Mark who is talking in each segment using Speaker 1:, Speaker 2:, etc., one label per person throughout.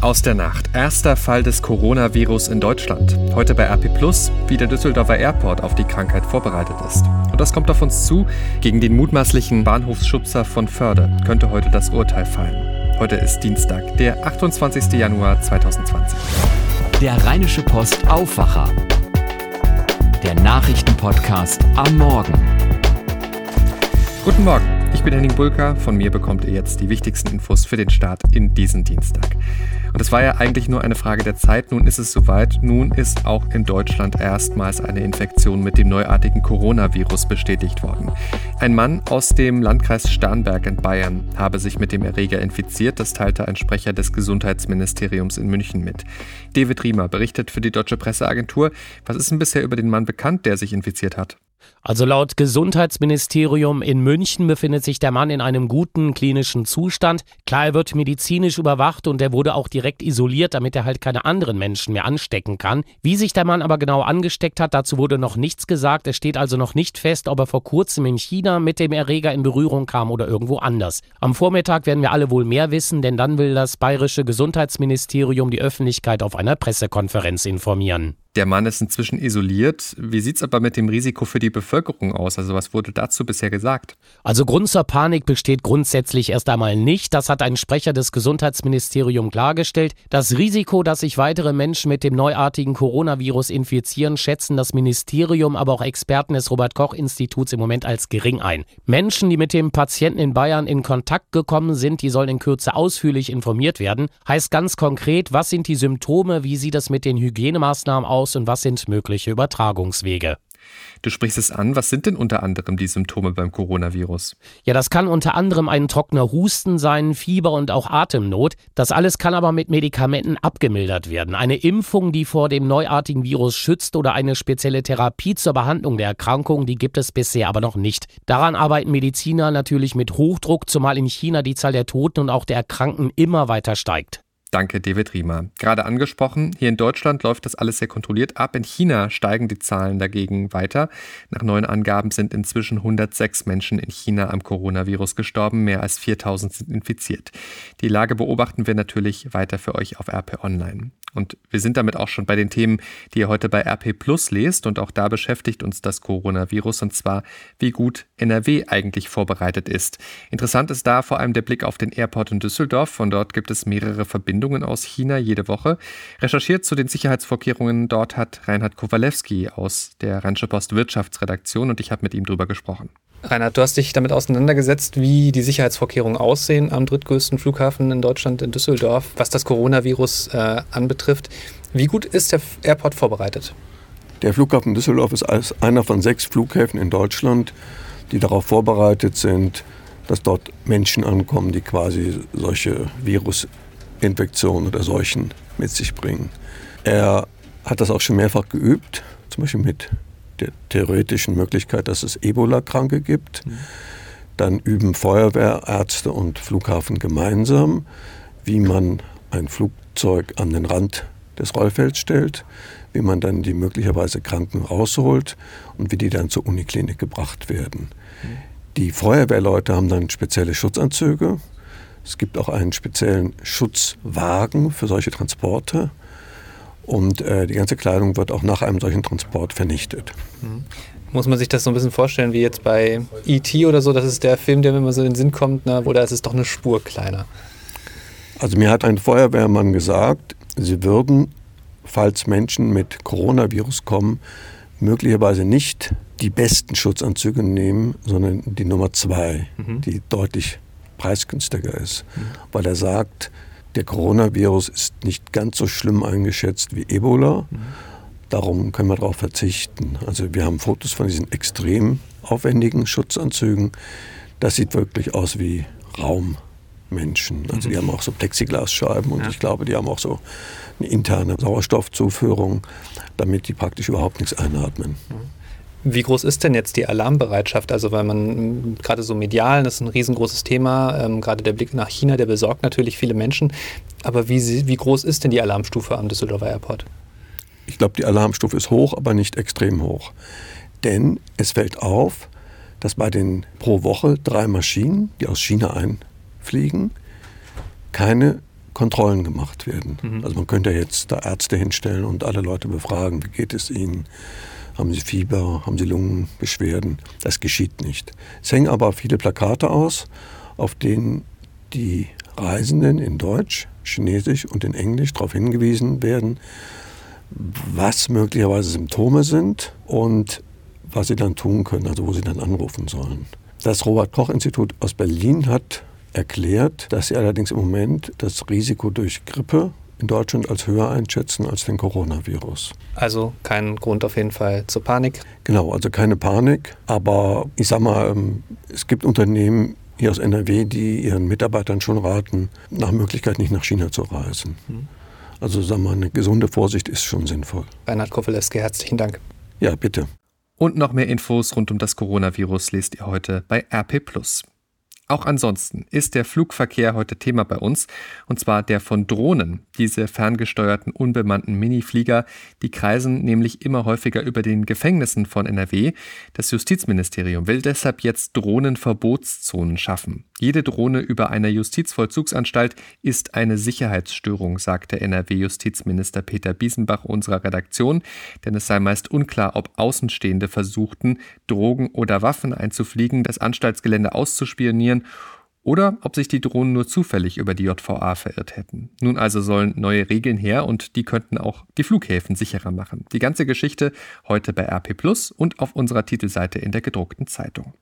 Speaker 1: Aus der Nacht. Erster Fall des Coronavirus in Deutschland. Heute bei RP Plus, wie der Düsseldorfer Airport auf die Krankheit vorbereitet ist. Und das kommt auf uns zu. Gegen den mutmaßlichen Bahnhofsschubser von Förde könnte heute das Urteil fallen. Heute ist Dienstag, der 28. Januar 2020.
Speaker 2: Der Rheinische Post Aufwacher. Der Nachrichtenpodcast am Morgen.
Speaker 1: Guten Morgen. Ich bin Henning Bulka. Von mir bekommt ihr jetzt die wichtigsten Infos für den Start in diesen Dienstag. Und es war ja eigentlich nur eine Frage der Zeit. Nun ist es soweit. Nun ist auch in Deutschland erstmals eine Infektion mit dem neuartigen Coronavirus bestätigt worden. Ein Mann aus dem Landkreis Starnberg in Bayern habe sich mit dem Erreger infiziert. Das teilte ein Sprecher des Gesundheitsministeriums in München mit. David Riemer berichtet für die Deutsche Presseagentur. Was ist denn bisher über den Mann bekannt, der sich infiziert hat?
Speaker 3: Also laut Gesundheitsministerium in München befindet sich der Mann in einem guten klinischen Zustand. Klar, er wird medizinisch überwacht und er wurde auch direkt isoliert, damit er halt keine anderen Menschen mehr anstecken kann. Wie sich der Mann aber genau angesteckt hat, dazu wurde noch nichts gesagt. Es steht also noch nicht fest, ob er vor kurzem in China mit dem Erreger in Berührung kam oder irgendwo anders. Am Vormittag werden wir alle wohl mehr wissen, denn dann will das bayerische Gesundheitsministerium die Öffentlichkeit auf einer Pressekonferenz informieren.
Speaker 1: Der Mann ist inzwischen isoliert. Wie sieht es aber mit dem Risiko für die Bevölkerung aus? Also was wurde dazu bisher gesagt?
Speaker 3: Also Grund zur Panik besteht grundsätzlich erst einmal nicht. Das hat ein Sprecher des Gesundheitsministeriums klargestellt. Das Risiko, dass sich weitere Menschen mit dem neuartigen Coronavirus infizieren, schätzen das Ministerium, aber auch Experten des Robert Koch Instituts im Moment als gering ein. Menschen, die mit dem Patienten in Bayern in Kontakt gekommen sind, die sollen in Kürze ausführlich informiert werden. Heißt ganz konkret, was sind die Symptome, wie sieht es mit den Hygienemaßnahmen aus und was sind mögliche Übertragungswege?
Speaker 1: Du sprichst es an. Was sind denn unter anderem die Symptome beim Coronavirus?
Speaker 3: Ja, das kann unter anderem ein trockener Husten sein, Fieber und auch Atemnot. Das alles kann aber mit Medikamenten abgemildert werden. Eine Impfung, die vor dem neuartigen Virus schützt oder eine spezielle Therapie zur Behandlung der Erkrankung, die gibt es bisher aber noch nicht. Daran arbeiten Mediziner natürlich mit Hochdruck, zumal in China die Zahl der Toten und auch der Erkrankten immer weiter steigt.
Speaker 1: Danke, David Riemer. Gerade angesprochen, hier in Deutschland läuft das alles sehr kontrolliert ab. In China steigen die Zahlen dagegen weiter. Nach neuen Angaben sind inzwischen 106 Menschen in China am Coronavirus gestorben. Mehr als 4000 sind infiziert. Die Lage beobachten wir natürlich weiter für euch auf RP Online. Und wir sind damit auch schon bei den Themen, die ihr heute bei RP Plus lest. Und auch da beschäftigt uns das Coronavirus und zwar, wie gut NRW eigentlich vorbereitet ist. Interessant ist da vor allem der Blick auf den Airport in Düsseldorf. Von dort gibt es mehrere Verbindungen aus China jede Woche. Recherchiert zu den Sicherheitsvorkehrungen dort hat Reinhard Kowalewski aus der Rheinische Post Wirtschaftsredaktion und ich habe mit ihm drüber gesprochen.
Speaker 4: Reinhard, du hast dich damit auseinandergesetzt, wie die Sicherheitsvorkehrungen aussehen am drittgrößten Flughafen in Deutschland, in Düsseldorf, was das Coronavirus äh, anbetrifft. Wie gut ist der Airport vorbereitet?
Speaker 5: Der Flughafen Düsseldorf ist einer von sechs Flughäfen in Deutschland, die darauf vorbereitet sind, dass dort Menschen ankommen, die quasi solche Virusinfektionen oder Seuchen mit sich bringen. Er hat das auch schon mehrfach geübt, zum Beispiel mit der theoretischen Möglichkeit, dass es Ebola-Kranke gibt. Mhm. Dann üben Feuerwehrärzte und Flughafen gemeinsam, wie man ein Flugzeug an den Rand des Rollfelds stellt, wie man dann die möglicherweise Kranken rausholt und wie die dann zur Uniklinik gebracht werden. Mhm. Die Feuerwehrleute haben dann spezielle Schutzanzüge. Es gibt auch einen speziellen Schutzwagen für solche Transporte. Und äh, die ganze Kleidung wird auch nach einem solchen Transport vernichtet.
Speaker 4: Mhm. Muss man sich das so ein bisschen vorstellen wie jetzt bei E.T. oder so? Das ist der Film, der mir immer so in den Sinn kommt, ne? oder ist es doch eine Spur kleiner?
Speaker 5: Also mir hat ein Feuerwehrmann gesagt, sie würden, falls Menschen mit Coronavirus kommen, möglicherweise nicht die besten Schutzanzüge nehmen, sondern die Nummer zwei, mhm. die deutlich preisgünstiger ist. Mhm. Weil er sagt, der Coronavirus ist nicht ganz so schlimm eingeschätzt wie Ebola. Darum können wir darauf verzichten. Also wir haben Fotos von diesen extrem aufwendigen Schutzanzügen. Das sieht wirklich aus wie Raummenschen. Also die mhm. haben auch so Plexiglasscheiben und ja. ich glaube, die haben auch so eine interne Sauerstoffzuführung, damit die praktisch überhaupt nichts einatmen. Mhm.
Speaker 4: Wie groß ist denn jetzt die Alarmbereitschaft? Also, weil man gerade so medial, das ist ein riesengroßes Thema, ähm, gerade der Blick nach China, der besorgt natürlich viele Menschen. Aber wie, wie groß ist denn die Alarmstufe am Düsseldorfer Airport?
Speaker 5: Ich glaube, die Alarmstufe ist hoch, aber nicht extrem hoch. Denn es fällt auf, dass bei den pro Woche drei Maschinen, die aus China einfliegen, keine Kontrollen gemacht werden. Mhm. Also man könnte jetzt da Ärzte hinstellen und alle Leute befragen, wie geht es ihnen? Haben sie Fieber? Haben sie Lungenbeschwerden? Das geschieht nicht. Es hängen aber viele Plakate aus, auf denen die Reisenden in Deutsch, Chinesisch und in Englisch darauf hingewiesen werden, was möglicherweise Symptome sind und was sie dann tun können, also wo sie dann anrufen sollen. Das Robert Koch Institut aus Berlin hat erklärt, dass sie allerdings im Moment das Risiko durch Grippe in Deutschland als höher einschätzen als den Coronavirus.
Speaker 4: Also kein Grund auf jeden Fall zur Panik.
Speaker 5: Genau, also keine Panik. Aber ich sag mal, ähm, es gibt Unternehmen hier aus NRW, die ihren Mitarbeitern schon raten, nach Möglichkeit nicht nach China zu reisen. Hm. Also sagen wir, eine gesunde Vorsicht ist schon sinnvoll.
Speaker 4: Reinhard Kowalewski, herzlichen Dank.
Speaker 5: Ja, bitte.
Speaker 1: Und noch mehr Infos rund um das Coronavirus lest ihr heute bei RP. Auch ansonsten ist der Flugverkehr heute Thema bei uns, und zwar der von Drohnen. Diese ferngesteuerten unbemannten Miniflieger, die kreisen nämlich immer häufiger über den Gefängnissen von NRW. Das Justizministerium will deshalb jetzt Drohnenverbotszonen schaffen. Jede Drohne über einer Justizvollzugsanstalt ist eine Sicherheitsstörung, sagte NRW-Justizminister Peter Biesenbach unserer Redaktion, denn es sei meist unklar, ob Außenstehende versuchten, Drogen oder Waffen einzufliegen, das Anstaltsgelände auszuspionieren oder ob sich die Drohnen nur zufällig über die JVA verirrt hätten. Nun also sollen neue Regeln her und die könnten auch die Flughäfen sicherer machen. Die ganze Geschichte heute bei RP Plus und auf unserer Titelseite in der gedruckten Zeitung.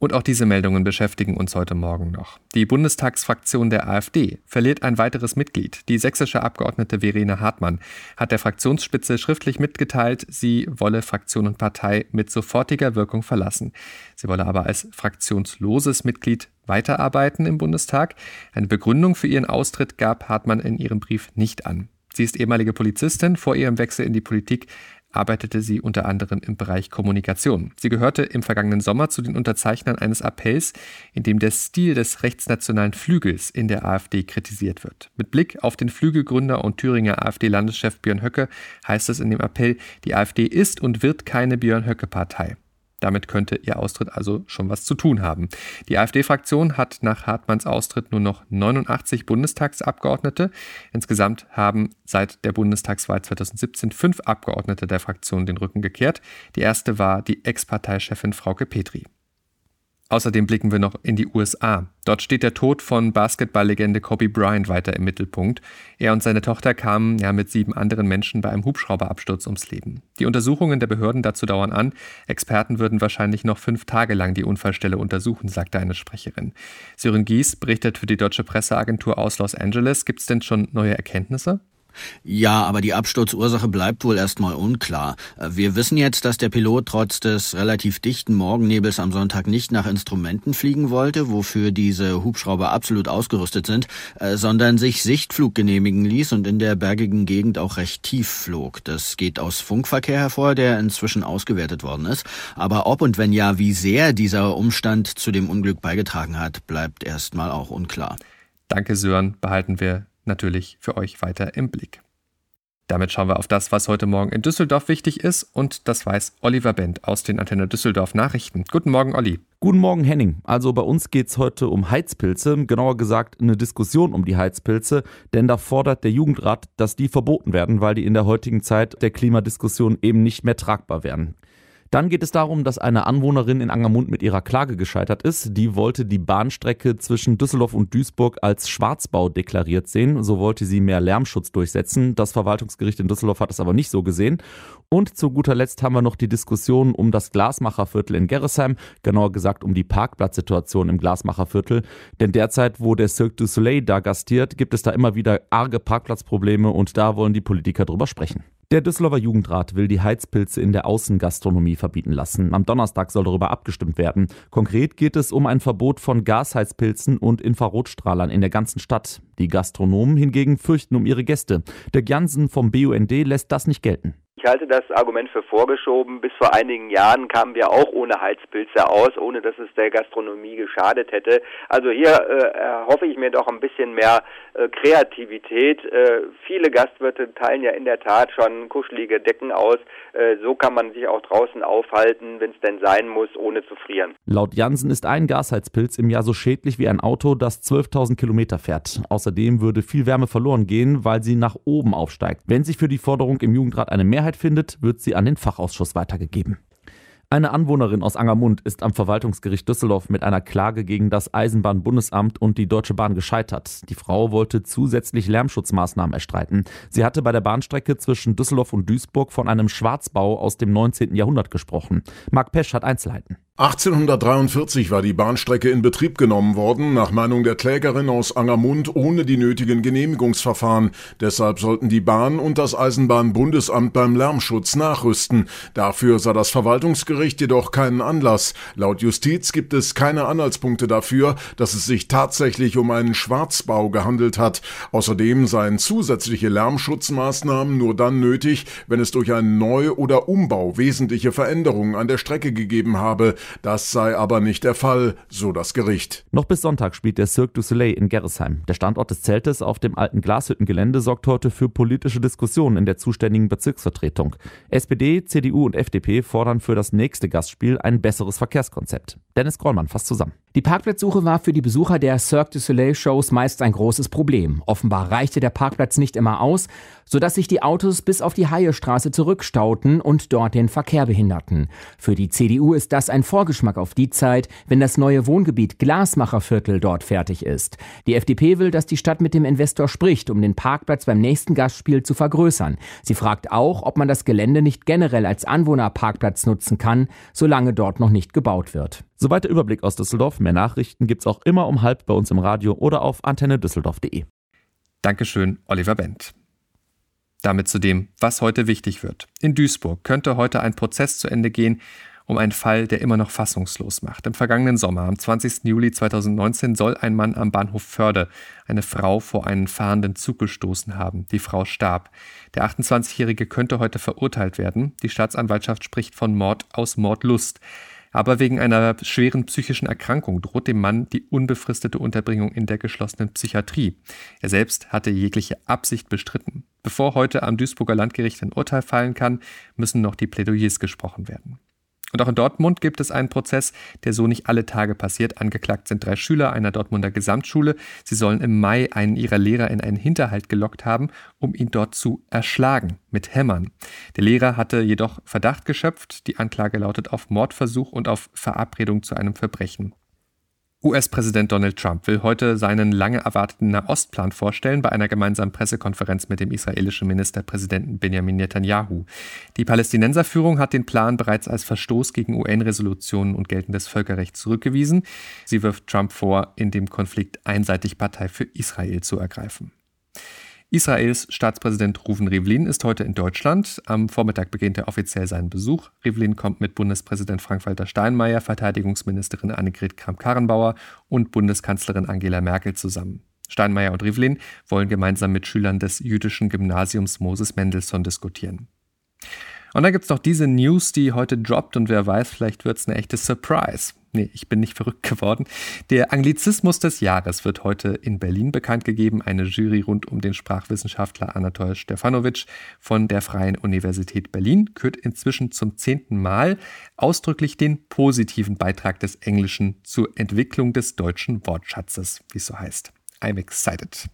Speaker 1: Und auch diese Meldungen beschäftigen uns heute Morgen noch. Die Bundestagsfraktion der AfD verliert ein weiteres Mitglied. Die sächsische Abgeordnete Verena Hartmann hat der Fraktionsspitze schriftlich mitgeteilt, sie wolle Fraktion und Partei mit sofortiger Wirkung verlassen. Sie wolle aber als fraktionsloses Mitglied weiterarbeiten im Bundestag. Eine Begründung für ihren Austritt gab Hartmann in ihrem Brief nicht an. Sie ist ehemalige Polizistin. Vor ihrem Wechsel in die Politik arbeitete sie unter anderem im Bereich Kommunikation. Sie gehörte im vergangenen Sommer zu den Unterzeichnern eines Appells, in dem der Stil des rechtsnationalen Flügels in der AfD kritisiert wird. Mit Blick auf den Flügelgründer und Thüringer AfD-Landeschef Björn Höcke heißt es in dem Appell, die AfD ist und wird keine Björn Höcke-Partei. Damit könnte ihr Austritt also schon was zu tun haben. Die AfD-Fraktion hat nach Hartmanns Austritt nur noch 89 Bundestagsabgeordnete. Insgesamt haben seit der Bundestagswahl 2017 fünf Abgeordnete der Fraktion den Rücken gekehrt. Die erste war die Ex-Parteichefin Frauke Petri. Außerdem blicken wir noch in die USA. Dort steht der Tod von Basketballlegende Kobe Bryant weiter im Mittelpunkt. Er und seine Tochter kamen ja mit sieben anderen Menschen bei einem Hubschrauberabsturz ums Leben. Die Untersuchungen der Behörden dazu dauern an. Experten würden wahrscheinlich noch fünf Tage lang die Unfallstelle untersuchen, sagte eine Sprecherin. Sören Gies berichtet für die deutsche Presseagentur aus Los Angeles. Gibt es denn schon neue Erkenntnisse?
Speaker 6: Ja, aber die Absturzursache bleibt wohl erstmal unklar. Wir wissen jetzt, dass der Pilot trotz des relativ dichten Morgennebels am Sonntag nicht nach Instrumenten fliegen wollte, wofür diese Hubschrauber absolut ausgerüstet sind, äh, sondern sich Sichtflug genehmigen ließ und in der bergigen Gegend auch recht tief flog. Das geht aus Funkverkehr hervor, der inzwischen ausgewertet worden ist. Aber ob und wenn ja, wie sehr dieser Umstand zu dem Unglück beigetragen hat, bleibt erstmal auch unklar.
Speaker 1: Danke, Sören. Behalten wir natürlich für euch weiter im Blick. Damit schauen wir auf das, was heute Morgen in Düsseldorf wichtig ist und das weiß Oliver Bent aus den Antenne Düsseldorf Nachrichten. Guten Morgen, Olli.
Speaker 7: Guten Morgen, Henning. Also bei uns geht es heute um Heizpilze, genauer gesagt eine Diskussion um die Heizpilze, denn da fordert der Jugendrat, dass die verboten werden, weil die in der heutigen Zeit der Klimadiskussion eben nicht mehr tragbar wären. Dann geht es darum, dass eine Anwohnerin in Angermund mit ihrer Klage gescheitert ist. Die wollte die Bahnstrecke zwischen Düsseldorf und Duisburg als Schwarzbau deklariert sehen. So wollte sie mehr Lärmschutz durchsetzen. Das Verwaltungsgericht in Düsseldorf hat es aber nicht so gesehen. Und zu guter Letzt haben wir noch die Diskussion um das Glasmacherviertel in Gerresheim, genauer gesagt um die Parkplatzsituation im Glasmacherviertel. Denn derzeit, wo der Cirque du Soleil da gastiert, gibt es da immer wieder arge Parkplatzprobleme und da wollen die Politiker drüber sprechen. Der Düsseldorfer Jugendrat will die Heizpilze in der Außengastronomie verbieten lassen. Am Donnerstag soll darüber abgestimmt werden. Konkret geht es um ein Verbot von Gasheizpilzen und Infrarotstrahlern in der ganzen Stadt. Die Gastronomen hingegen fürchten um ihre Gäste. Der Jansen vom BUND lässt das nicht gelten.
Speaker 8: Ich halte das Argument für vorgeschoben. Bis vor einigen Jahren kamen wir auch ohne Heizpilze aus, ohne dass es der Gastronomie geschadet hätte. Also hier äh, hoffe ich mir doch ein bisschen mehr äh, Kreativität. Äh, viele Gastwirte teilen ja in der Tat schon kuschelige Decken aus. Äh, so kann man sich auch draußen aufhalten, wenn es denn sein muss, ohne zu frieren.
Speaker 7: Laut Jansen ist ein Gasheizpilz im Jahr so schädlich wie ein Auto, das 12.000 Kilometer fährt. Außerdem würde viel Wärme verloren gehen, weil sie nach oben aufsteigt. Wenn sich für die Forderung im Jugendrat eine Mehrheit findet, wird sie an den Fachausschuss weitergegeben. Eine Anwohnerin aus Angermund ist am Verwaltungsgericht Düsseldorf mit einer Klage gegen das Eisenbahnbundesamt und die Deutsche Bahn gescheitert. Die Frau wollte zusätzlich Lärmschutzmaßnahmen erstreiten. Sie hatte bei der Bahnstrecke zwischen Düsseldorf und Duisburg von einem Schwarzbau aus dem 19. Jahrhundert gesprochen. Marc Pesch hat Einzelheiten.
Speaker 9: 1843 war die Bahnstrecke in Betrieb genommen worden, nach Meinung der Klägerin aus Angermund ohne die nötigen Genehmigungsverfahren. Deshalb sollten die Bahn und das Eisenbahnbundesamt beim Lärmschutz nachrüsten. Dafür sah das Verwaltungsgericht jedoch keinen Anlass. Laut Justiz gibt es keine Anhaltspunkte dafür, dass es sich tatsächlich um einen Schwarzbau gehandelt hat. Außerdem seien zusätzliche Lärmschutzmaßnahmen nur dann nötig, wenn es durch einen Neu- oder Umbau wesentliche Veränderungen an der Strecke gegeben habe. Das sei aber nicht der Fall, so das Gericht.
Speaker 7: Noch bis Sonntag spielt der Cirque du Soleil in Gerresheim. Der Standort des Zeltes auf dem alten Glashüttengelände sorgt heute für politische Diskussionen in der zuständigen Bezirksvertretung. SPD, CDU und FDP fordern für das nächste Gastspiel ein besseres Verkehrskonzept. Dennis Grollmann fasst zusammen.
Speaker 10: Die Parkplatzsuche war für die Besucher der Cirque du Soleil Shows meist ein großes Problem. Offenbar reichte der Parkplatz nicht immer aus, sodass sich die Autos bis auf die Haiestraße zurückstauten und dort den Verkehr behinderten. Für die CDU ist das ein Vorgeschmack auf die Zeit, wenn das neue Wohngebiet Glasmacherviertel dort fertig ist. Die FDP will, dass die Stadt mit dem Investor spricht, um den Parkplatz beim nächsten Gastspiel zu vergrößern. Sie fragt auch, ob man das Gelände nicht generell als Anwohnerparkplatz nutzen kann, solange dort noch nicht gebaut wird.
Speaker 7: Soweit der Überblick aus Düsseldorf. Mehr Nachrichten gibt's auch immer um halb bei uns im Radio oder auf antennedüsseldorf.de.
Speaker 1: Dankeschön, Oliver Wendt. Damit zu dem, was heute wichtig wird. In Duisburg könnte heute ein Prozess zu Ende gehen, um einen Fall, der immer noch fassungslos macht. Im vergangenen Sommer, am 20. Juli 2019, soll ein Mann am Bahnhof Förde eine Frau vor einen fahrenden Zug gestoßen haben. Die Frau starb. Der 28-Jährige könnte heute verurteilt werden. Die Staatsanwaltschaft spricht von Mord aus Mordlust. Aber wegen einer schweren psychischen Erkrankung droht dem Mann die unbefristete Unterbringung in der geschlossenen Psychiatrie. Er selbst hatte jegliche Absicht bestritten. Bevor heute am Duisburger Landgericht ein Urteil fallen kann, müssen noch die Plädoyers gesprochen werden. Und auch in Dortmund gibt es einen Prozess, der so nicht alle Tage passiert. Angeklagt sind drei Schüler einer Dortmunder Gesamtschule. Sie sollen im Mai einen ihrer Lehrer in einen Hinterhalt gelockt haben, um ihn dort zu erschlagen mit Hämmern. Der Lehrer hatte jedoch Verdacht geschöpft. Die Anklage lautet auf Mordversuch und auf Verabredung zu einem Verbrechen. US-Präsident Donald Trump will heute seinen lange erwarteten Nahostplan vorstellen bei einer gemeinsamen Pressekonferenz mit dem israelischen Ministerpräsidenten Benjamin Netanyahu. Die Palästinenserführung hat den Plan bereits als Verstoß gegen UN-Resolutionen und geltendes Völkerrecht zurückgewiesen. Sie wirft Trump vor, in dem Konflikt einseitig Partei für Israel zu ergreifen. Israels Staatspräsident Ruven Rivlin ist heute in Deutschland. Am Vormittag beginnt er offiziell seinen Besuch. Rivlin kommt mit Bundespräsident Frank-Walter Steinmeier, Verteidigungsministerin Annegret Kramp-Karrenbauer und Bundeskanzlerin Angela Merkel zusammen. Steinmeier und Rivlin wollen gemeinsam mit Schülern des jüdischen Gymnasiums Moses Mendelssohn diskutieren. Und dann gibt es noch diese News, die heute droppt und wer weiß, vielleicht wird es eine echte Surprise. Nee, ich bin nicht verrückt geworden. Der Anglizismus des Jahres wird heute in Berlin bekannt gegeben. Eine Jury rund um den Sprachwissenschaftler Anatol Stefanovic von der Freien Universität Berlin kürt inzwischen zum zehnten Mal ausdrücklich den positiven Beitrag des Englischen zur Entwicklung des deutschen Wortschatzes, wie es so heißt. I'm excited.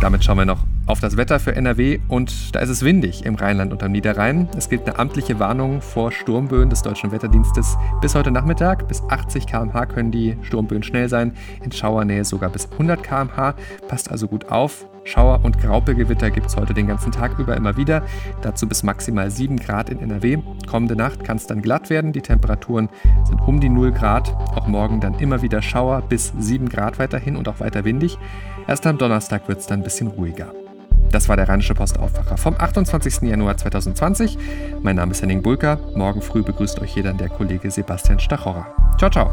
Speaker 1: Damit schauen wir noch auf das Wetter für NRW und da ist es windig im Rheinland und am Niederrhein. Es gilt eine amtliche Warnung vor Sturmböen des Deutschen Wetterdienstes. Bis heute Nachmittag bis 80 km/h können die Sturmböen schnell sein, in Schauernähe sogar bis 100 km/h. Passt also gut auf. Schauer- und Graupelgewitter gibt es heute den ganzen Tag über immer wieder. Dazu bis maximal 7 Grad in NRW. Kommende Nacht kann es dann glatt werden. Die Temperaturen sind um die 0 Grad. Auch morgen dann immer wieder Schauer bis 7 Grad weiterhin und auch weiter windig. Erst am Donnerstag wird es dann ein bisschen ruhiger. Das war der Rheinische Postaufwacher vom 28. Januar 2020. Mein Name ist Henning Bulker. Morgen früh begrüßt euch hier dann der Kollege Sebastian Stachorra. Ciao, ciao.